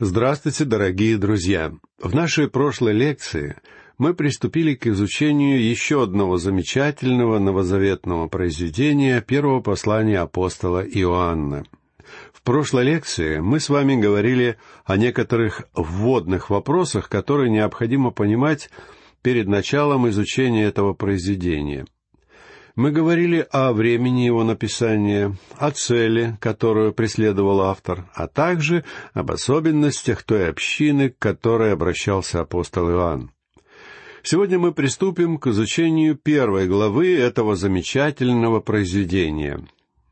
Здравствуйте, дорогие друзья! В нашей прошлой лекции мы приступили к изучению еще одного замечательного новозаветного произведения первого послания апостола Иоанна. В прошлой лекции мы с вами говорили о некоторых вводных вопросах, которые необходимо понимать перед началом изучения этого произведения – мы говорили о времени его написания, о цели, которую преследовал автор, а также об особенностях той общины, к которой обращался апостол Иоанн. Сегодня мы приступим к изучению первой главы этого замечательного произведения.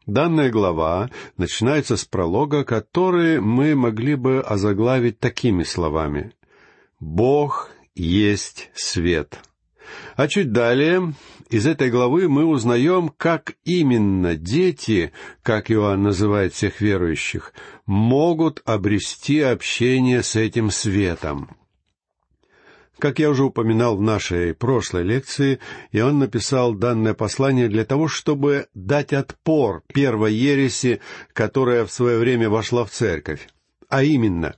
Данная глава начинается с пролога, который мы могли бы озаглавить такими словами «Бог есть свет». А чуть далее из этой главы мы узнаем, как именно дети, как Иоанн называет всех верующих, могут обрести общение с этим светом. Как я уже упоминал в нашей прошлой лекции, Иоанн написал данное послание для того, чтобы дать отпор первой ереси, которая в свое время вошла в церковь, а именно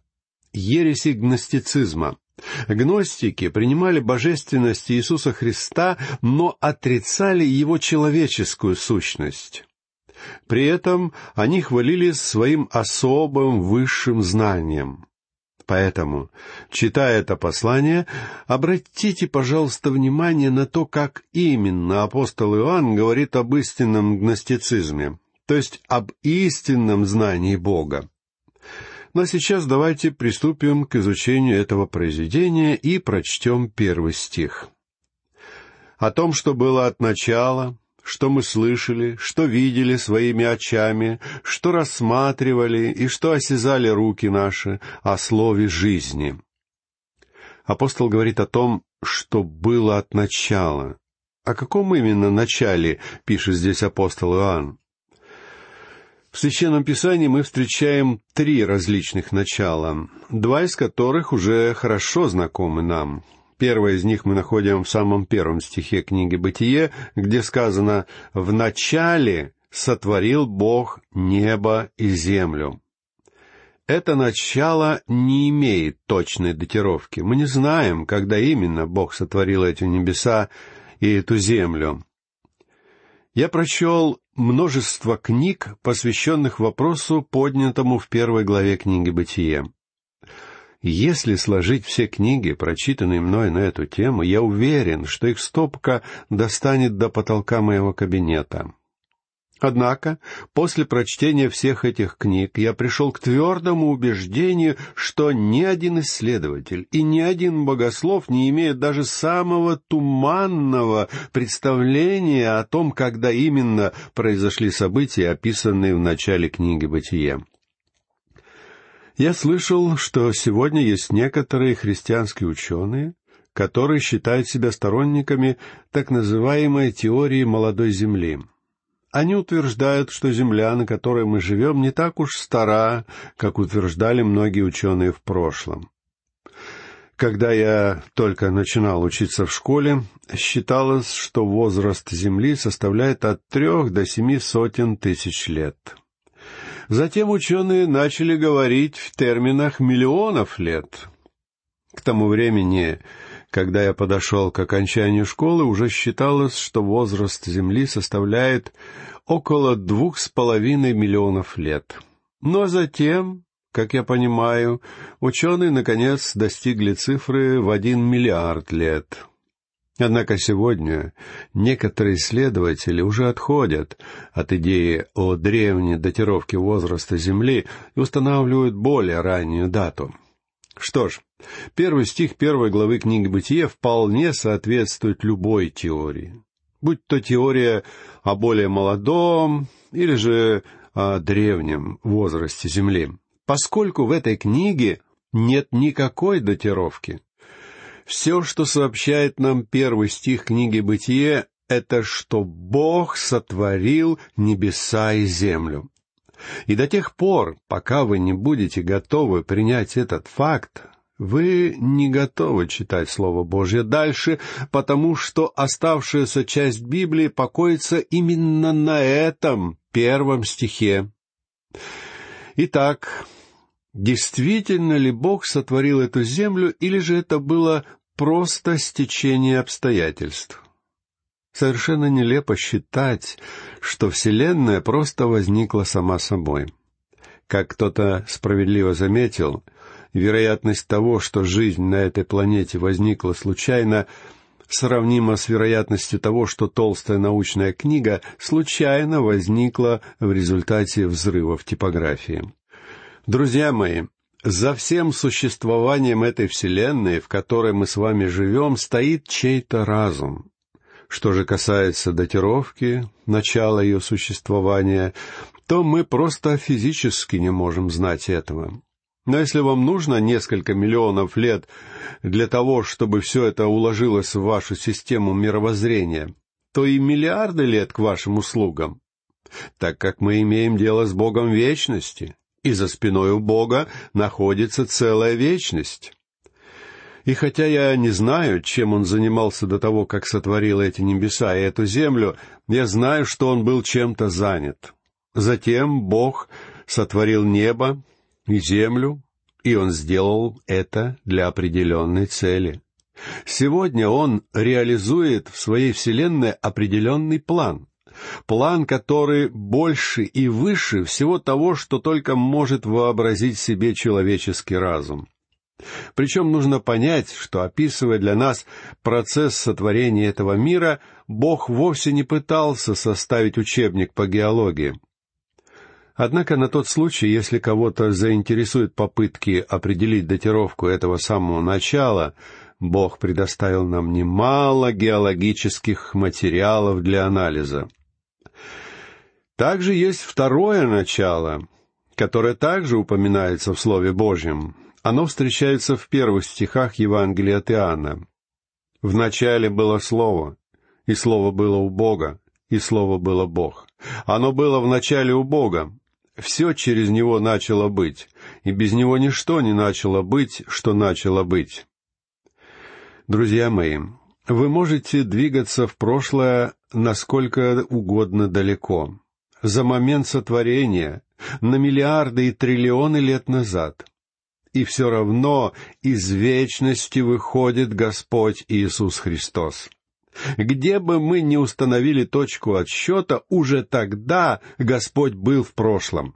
ереси гностицизма. Гностики принимали божественность Иисуса Христа, но отрицали его человеческую сущность. При этом они хвалились своим особым высшим знанием. Поэтому, читая это послание, обратите, пожалуйста, внимание на то, как именно апостол Иоанн говорит об истинном гностицизме, то есть об истинном знании Бога. Но сейчас давайте приступим к изучению этого произведения и прочтем первый стих. О том, что было от начала, что мы слышали, что видели своими очами, что рассматривали и что осязали руки наши о слове жизни. Апостол говорит о том, что было от начала. О каком именно начале пишет здесь апостол Иоанн? В Священном Писании мы встречаем три различных начала, два из которых уже хорошо знакомы нам. Первое из них мы находим в самом первом стихе книги «Бытие», где сказано «В начале сотворил Бог небо и землю». Это начало не имеет точной датировки. Мы не знаем, когда именно Бог сотворил эти небеса и эту землю. Я прочел множество книг, посвященных вопросу, поднятому в первой главе книги «Бытие». Если сложить все книги, прочитанные мной на эту тему, я уверен, что их стопка достанет до потолка моего кабинета. Однако, после прочтения всех этих книг я пришел к твердому убеждению, что ни один исследователь и ни один богослов не имеет даже самого туманного представления о том, когда именно произошли события, описанные в начале книги «Бытие». Я слышал, что сегодня есть некоторые христианские ученые, которые считают себя сторонниками так называемой теории молодой земли — они утверждают, что Земля, на которой мы живем, не так уж стара, как утверждали многие ученые в прошлом. Когда я только начинал учиться в школе, считалось, что возраст Земли составляет от трех до семи сотен тысяч лет. Затем ученые начали говорить в терминах миллионов лет. К тому времени когда я подошел к окончанию школы, уже считалось, что возраст Земли составляет около двух с половиной миллионов лет. Но затем, как я понимаю, ученые, наконец, достигли цифры в один миллиард лет. Однако сегодня некоторые исследователи уже отходят от идеи о древней датировке возраста Земли и устанавливают более раннюю дату — что ж, первый стих первой главы книги «Бытие» вполне соответствует любой теории. Будь то теория о более молодом или же о древнем возрасте Земли. Поскольку в этой книге нет никакой датировки. Все, что сообщает нам первый стих книги «Бытие», это что Бог сотворил небеса и землю. И до тех пор, пока вы не будете готовы принять этот факт, вы не готовы читать Слово Божье дальше, потому что оставшаяся часть Библии покоится именно на этом первом стихе. Итак, действительно ли Бог сотворил эту землю, или же это было просто стечение обстоятельств. Совершенно нелепо считать, что Вселенная просто возникла сама собой. Как кто-то справедливо заметил, вероятность того, что жизнь на этой планете возникла случайно, сравнима с вероятностью того, что толстая научная книга случайно возникла в результате взрыва в типографии. Друзья мои, за всем существованием этой Вселенной, в которой мы с вами живем, стоит чей-то разум. Что же касается датировки, начала ее существования, то мы просто физически не можем знать этого. Но если вам нужно несколько миллионов лет для того, чтобы все это уложилось в вашу систему мировоззрения, то и миллиарды лет к вашим услугам, так как мы имеем дело с Богом вечности, и за спиной у Бога находится целая вечность. И хотя я не знаю, чем он занимался до того, как сотворил эти небеса и эту землю, я знаю, что он был чем-то занят. Затем Бог сотворил небо и землю, и он сделал это для определенной цели. Сегодня он реализует в своей вселенной определенный план план, который больше и выше всего того, что только может вообразить себе человеческий разум. Причем нужно понять, что, описывая для нас процесс сотворения этого мира, Бог вовсе не пытался составить учебник по геологии. Однако на тот случай, если кого-то заинтересуют попытки определить датировку этого самого начала, Бог предоставил нам немало геологических материалов для анализа. Также есть второе начало, которое также упоминается в Слове Божьем. Оно встречается в первых стихах Евангелия от Иоанна. «В начале было Слово, и Слово было у Бога, и Слово было Бог. Оно было в начале у Бога. Все через Него начало быть, и без Него ничто не начало быть, что начало быть». Друзья мои, вы можете двигаться в прошлое насколько угодно далеко за момент сотворения, на миллиарды и триллионы лет назад. И все равно из вечности выходит Господь Иисус Христос. Где бы мы ни установили точку отсчета, уже тогда Господь был в прошлом.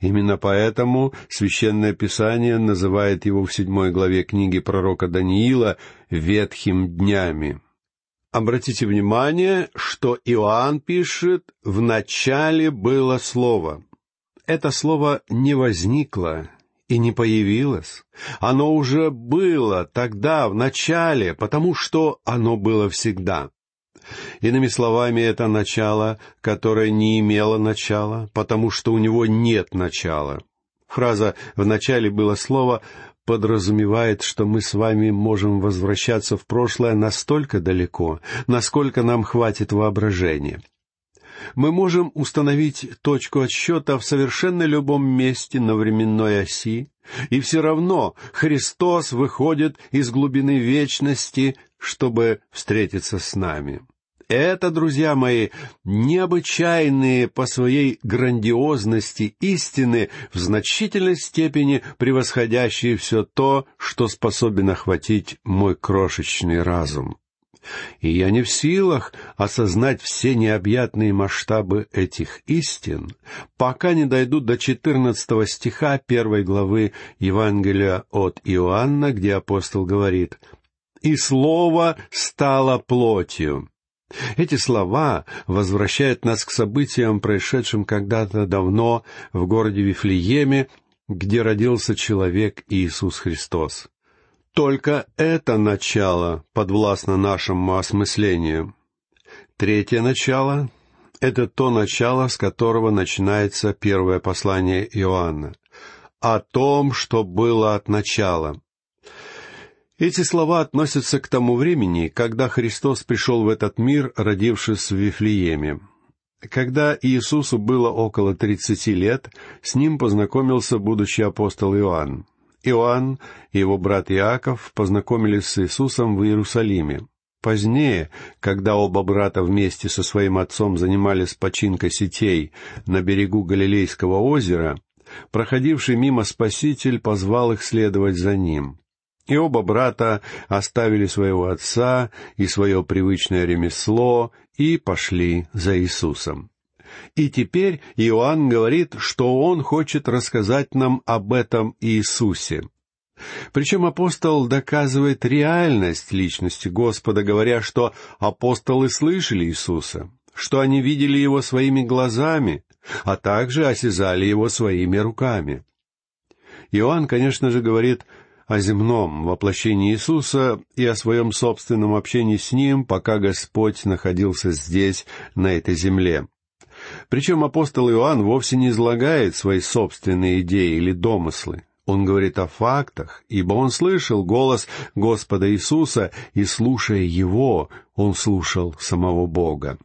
Именно поэтому Священное Писание называет его в седьмой главе книги пророка Даниила «ветхим днями». Обратите внимание, что Иоанн пишет «в начале было слово». Это слово не возникло и не появилось. Оно уже было тогда, в начале, потому что оно было всегда. Иными словами, это начало, которое не имело начала, потому что у него нет начала. Фраза «в начале было слово» подразумевает, что мы с вами можем возвращаться в прошлое настолько далеко, насколько нам хватит воображения. Мы можем установить точку отсчета в совершенно любом месте на временной оси, и все равно Христос выходит из глубины вечности, чтобы встретиться с нами. Это, друзья мои, необычайные по своей грандиозности истины, в значительной степени превосходящие все то, что способен охватить мой крошечный разум. И я не в силах осознать все необъятные масштабы этих истин, пока не дойду до четырнадцатого стиха первой главы Евангелия от Иоанна, где апостол говорит «И Слово стало плотью, эти слова возвращают нас к событиям, происшедшим когда-то давно в городе Вифлееме, где родился человек Иисус Христос. Только это начало подвластно нашему осмыслению. Третье начало — это то начало, с которого начинается первое послание Иоанна. О том, что было от начала. Эти слова относятся к тому времени, когда Христос пришел в этот мир, родившись в Вифлееме. Когда Иисусу было около тридцати лет, с ним познакомился будущий апостол Иоанн. Иоанн и его брат Иаков познакомились с Иисусом в Иерусалиме. Позднее, когда оба брата вместе со своим отцом занимались починкой сетей на берегу Галилейского озера, проходивший мимо Спаситель позвал их следовать за ним. И оба брата оставили своего отца и свое привычное ремесло и пошли за Иисусом. И теперь Иоанн говорит, что он хочет рассказать нам об этом Иисусе. Причем апостол доказывает реальность личности Господа, говоря, что апостолы слышали Иисуса, что они видели Его своими глазами, а также осязали Его своими руками. Иоанн, конечно же, говорит о земном воплощении Иисуса и о своем собственном общении с Ним, пока Господь находился здесь, на этой земле. Причем апостол Иоанн вовсе не излагает свои собственные идеи или домыслы. Он говорит о фактах, ибо он слышал голос Господа Иисуса, и, слушая Его, он слушал самого Бога.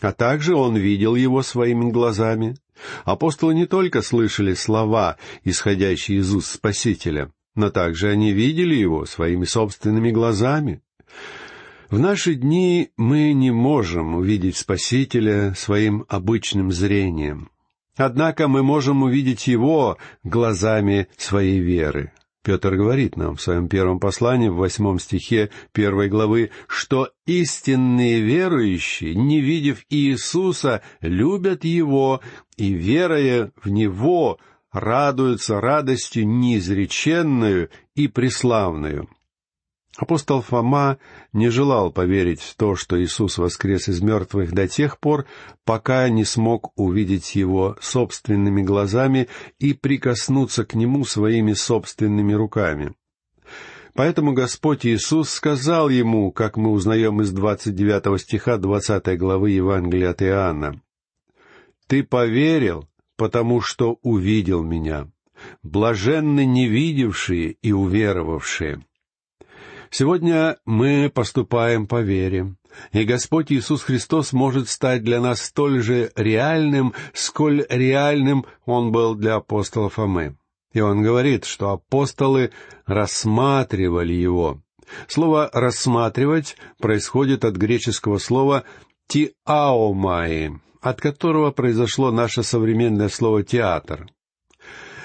А также он видел Его своими глазами. Апостолы не только слышали слова, исходящие из уст Спасителя, но также они видели Его своими собственными глазами. В наши дни мы не можем увидеть Спасителя своим обычным зрением. Однако мы можем увидеть Его глазами своей веры. Петр говорит нам в своем первом послании, в восьмом стихе первой главы, что истинные верующие, не видев Иисуса, любят Его и, веруя в Него, радуются радостью неизреченную и преславную. Апостол Фома не желал поверить в то, что Иисус воскрес из мертвых до тех пор, пока не смог увидеть Его собственными глазами и прикоснуться к Нему своими собственными руками. Поэтому Господь Иисус сказал ему, как мы узнаем из 29 стиха 20 главы Евангелия от Иоанна, «Ты поверил, потому что увидел Меня. Блаженны невидевшие и уверовавшие». Сегодня мы поступаем по вере, и Господь Иисус Христос может стать для нас столь же реальным, сколь реальным Он был для апостола Фомы. И он говорит, что апостолы рассматривали его. Слово «рассматривать» происходит от греческого слова «тиаомаи», от которого произошло наше современное слово «театр».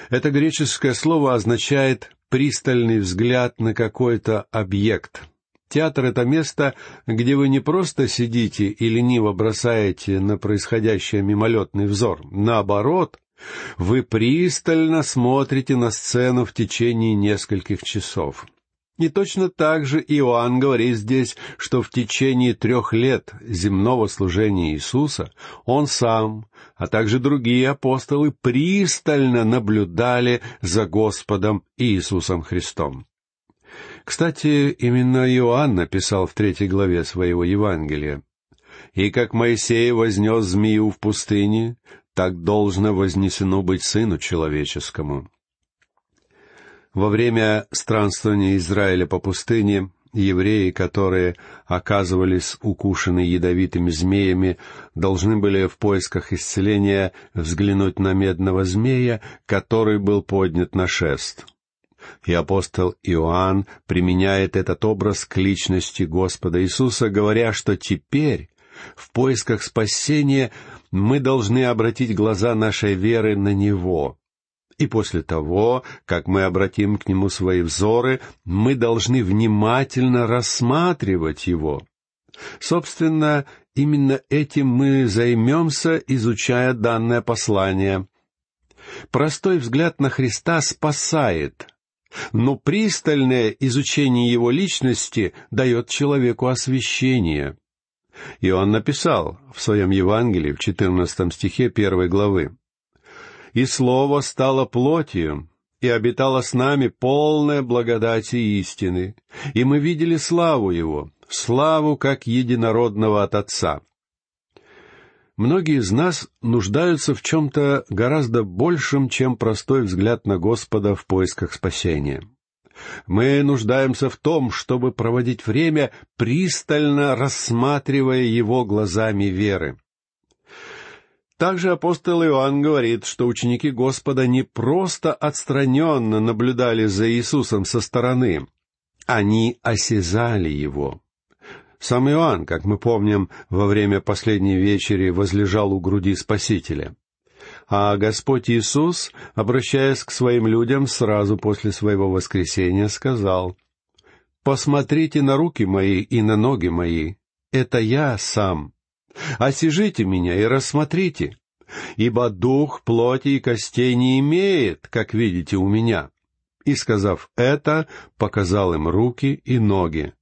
Это греческое слово означает пристальный взгляд на какой-то объект. Театр — это место, где вы не просто сидите и лениво бросаете на происходящее мимолетный взор. Наоборот, вы пристально смотрите на сцену в течение нескольких часов. И точно так же Иоанн говорит здесь, что в течение трех лет земного служения Иисуса он сам, а также другие апостолы пристально наблюдали за Господом Иисусом Христом. Кстати, именно Иоанн написал в третьей главе своего Евангелия. «И как Моисей вознес змею в пустыне, так должно вознесено быть Сыну Человеческому». Во время странствования Израиля по пустыне евреи, которые оказывались укушены ядовитыми змеями, должны были в поисках исцеления взглянуть на медного змея, который был поднят на шест. И апостол Иоанн применяет этот образ к личности Господа Иисуса, говоря, что теперь, в поисках спасения, мы должны обратить глаза нашей веры на Него, и после того, как мы обратим к нему свои взоры, мы должны внимательно рассматривать его. Собственно, именно этим мы займемся, изучая данное послание. Простой взгляд на Христа спасает, но пристальное изучение его личности дает человеку освящение. И он написал в своем Евангелии в 14 стихе первой главы и Слово стало плотью, и обитало с нами полная благодати истины, и мы видели славу Его, славу как единородного от Отца. Многие из нас нуждаются в чем-то гораздо большем, чем простой взгляд на Господа в поисках спасения. Мы нуждаемся в том, чтобы проводить время, пристально рассматривая Его глазами веры. Также апостол Иоанн говорит, что ученики Господа не просто отстраненно наблюдали за Иисусом со стороны, они осязали Его. Сам Иоанн, как мы помним, во время последней вечери возлежал у груди Спасителя. А Господь Иисус, обращаясь к своим людям сразу после своего воскресения, сказал, «Посмотрите на руки мои и на ноги мои, это я сам. Осижите меня и рассмотрите, ибо дух плоти и костей не имеет, как видите у меня». И, сказав это, показал им руки и ноги.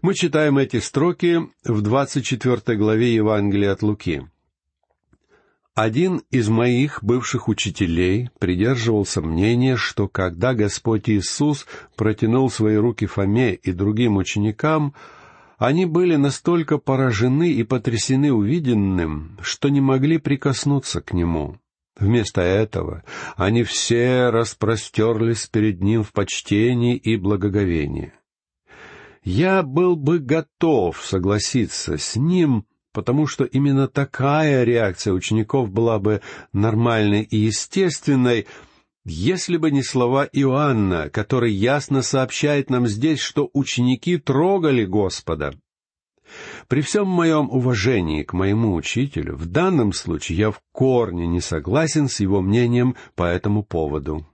Мы читаем эти строки в двадцать четвертой главе Евангелия от Луки. Один из моих бывших учителей придерживался мнения, что когда Господь Иисус протянул свои руки Фоме и другим ученикам, они были настолько поражены и потрясены увиденным, что не могли прикоснуться к Нему. Вместо этого они все распростерлись перед Ним в почтении и благоговении. Я был бы готов согласиться с Ним, потому что именно такая реакция учеников была бы нормальной и естественной, если бы не слова Иоанна, который ясно сообщает нам здесь, что ученики трогали Господа. При всем моем уважении к моему учителю, в данном случае я в корне не согласен с его мнением по этому поводу.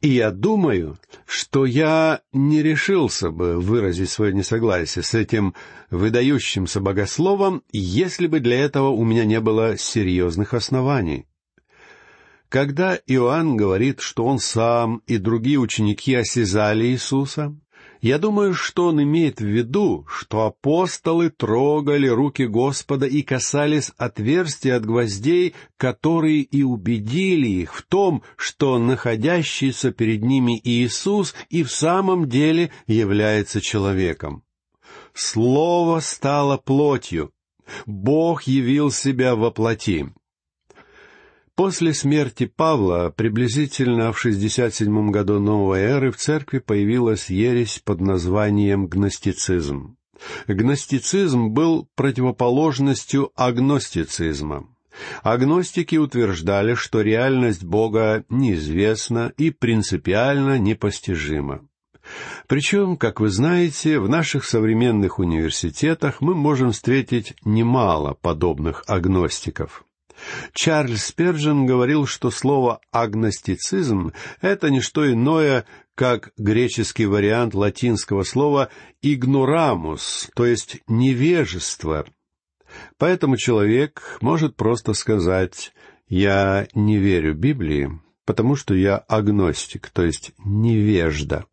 И я думаю, что я не решился бы выразить свое несогласие с этим выдающимся богословом, если бы для этого у меня не было серьезных оснований. Когда Иоанн говорит, что он сам и другие ученики осязали Иисуса, я думаю, что он имеет в виду, что апостолы трогали руки Господа и касались отверстия от гвоздей, которые и убедили их в том, что находящийся перед ними Иисус и в самом деле является человеком. Слово стало плотью. Бог явил себя во плоти. После смерти Павла, приблизительно в 67 году новой эры, в церкви появилась ересь под названием гностицизм. Гностицизм был противоположностью агностицизма. Агностики утверждали, что реальность Бога неизвестна и принципиально непостижима. Причем, как вы знаете, в наших современных университетах мы можем встретить немало подобных агностиков. Чарльз Спержен говорил, что слово «агностицизм» — это не что иное, как греческий вариант латинского слова «игнорамус», то есть «невежество». Поэтому человек может просто сказать «я не верю Библии», потому что я агностик, то есть невежда.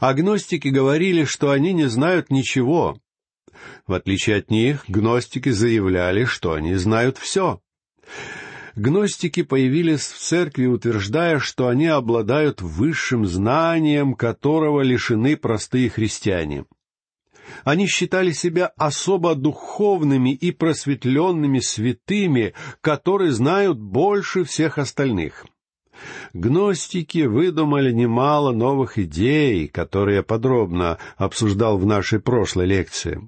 Агностики говорили, что они не знают ничего. В отличие от них, гностики заявляли, что они знают все. Гностики появились в церкви, утверждая, что они обладают высшим знанием, которого лишены простые христиане. Они считали себя особо духовными и просветленными святыми, которые знают больше всех остальных. Гностики выдумали немало новых идей, которые я подробно обсуждал в нашей прошлой лекции.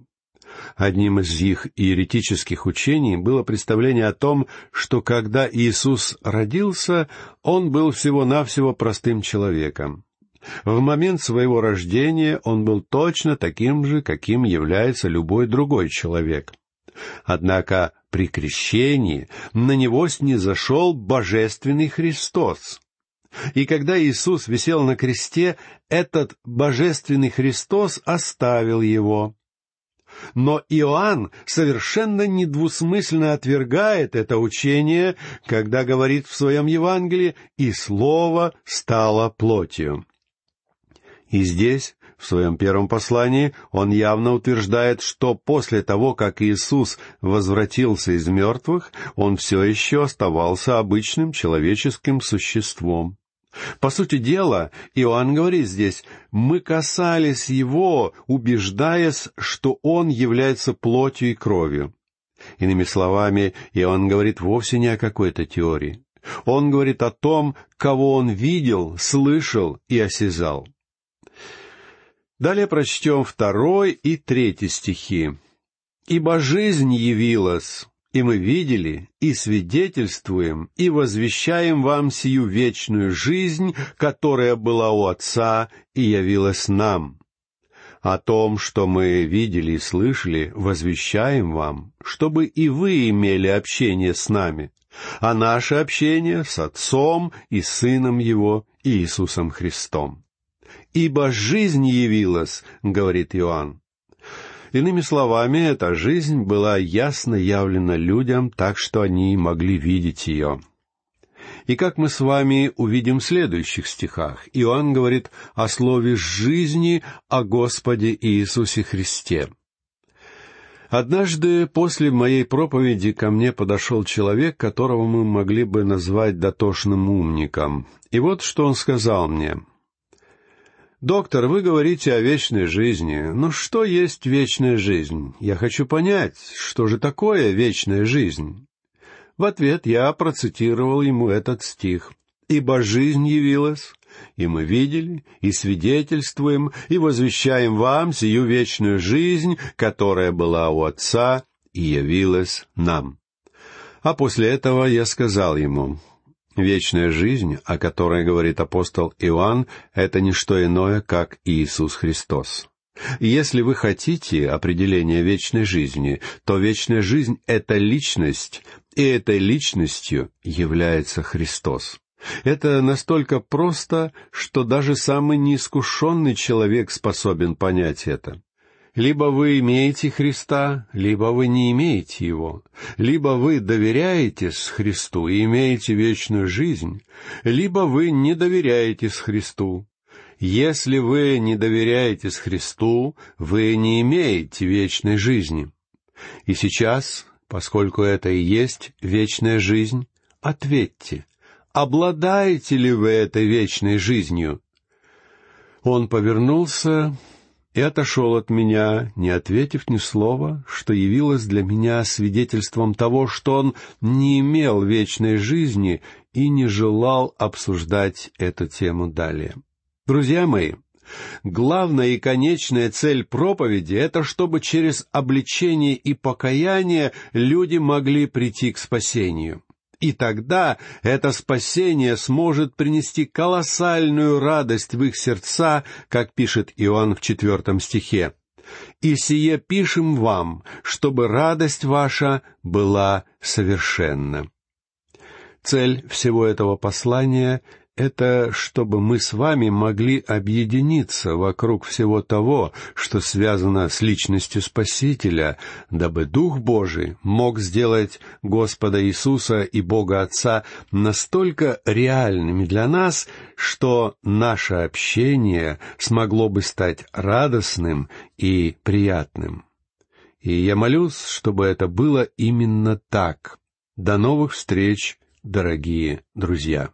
Одним из их иеретических учений было представление о том, что когда Иисус родился, он был всего-навсего простым человеком. В момент своего рождения он был точно таким же, каким является любой другой человек. Однако при крещении на него снизошел Божественный Христос. И когда Иисус висел на кресте, этот Божественный Христос оставил его. Но Иоанн совершенно недвусмысленно отвергает это учение, когда говорит в своем Евангелии «и Слово стало плотью». И здесь, в своем первом послании, он явно утверждает, что после того, как Иисус возвратился из мертвых, он все еще оставался обычным человеческим существом. По сути дела, Иоанн говорит здесь, мы касались его, убеждаясь, что он является плотью и кровью. Иными словами, Иоанн говорит вовсе не о какой-то теории. Он говорит о том, кого он видел, слышал и осязал. Далее прочтем второй и третий стихи. «Ибо жизнь явилась, и мы видели, и свидетельствуем, и возвещаем вам сию вечную жизнь, которая была у Отца и явилась нам. О том, что мы видели и слышали, возвещаем вам, чтобы и вы имели общение с нами. а наше общение с Отцом и Сыном Его Иисусом Христом. «Ибо жизнь явилась», — говорит Иоанн. Иными словами, эта жизнь была ясно явлена людям, так что они могли видеть ее. И как мы с вами увидим в следующих стихах, Иоанн говорит о слове «жизни», о Господе Иисусе Христе. Однажды после моей проповеди ко мне подошел человек, которого мы могли бы назвать дотошным умником. И вот что он сказал мне. «Доктор, вы говорите о вечной жизни. Но что есть вечная жизнь? Я хочу понять, что же такое вечная жизнь?» В ответ я процитировал ему этот стих. «Ибо жизнь явилась, и мы видели, и свидетельствуем, и возвещаем вам сию вечную жизнь, которая была у Отца и явилась нам». А после этого я сказал ему, Вечная жизнь, о которой говорит апостол Иоанн, это не что иное, как Иисус Христос. если вы хотите определения вечной жизни, то вечная жизнь — это личность, и этой личностью является Христос. Это настолько просто, что даже самый неискушенный человек способен понять это. Либо вы имеете Христа, либо вы не имеете Его. Либо вы доверяетесь Христу и имеете вечную жизнь, либо вы не доверяетесь Христу. Если вы не доверяетесь Христу, вы не имеете вечной жизни. И сейчас, поскольку это и есть вечная жизнь, ответьте, обладаете ли вы этой вечной жизнью? Он повернулся и отошел от меня, не ответив ни слова, что явилось для меня свидетельством того, что он не имел вечной жизни и не желал обсуждать эту тему далее. Друзья мои, главная и конечная цель проповеди — это чтобы через обличение и покаяние люди могли прийти к спасению. И тогда это спасение сможет принести колоссальную радость в их сердца, как пишет Иоанн в четвертом стихе. «И сие пишем вам, чтобы радость ваша была совершенна». Цель всего этого послания это чтобы мы с вами могли объединиться вокруг всего того, что связано с личностью Спасителя, дабы Дух Божий мог сделать Господа Иисуса и Бога Отца настолько реальными для нас, что наше общение смогло бы стать радостным и приятным. И я молюсь, чтобы это было именно так. До новых встреч, дорогие друзья!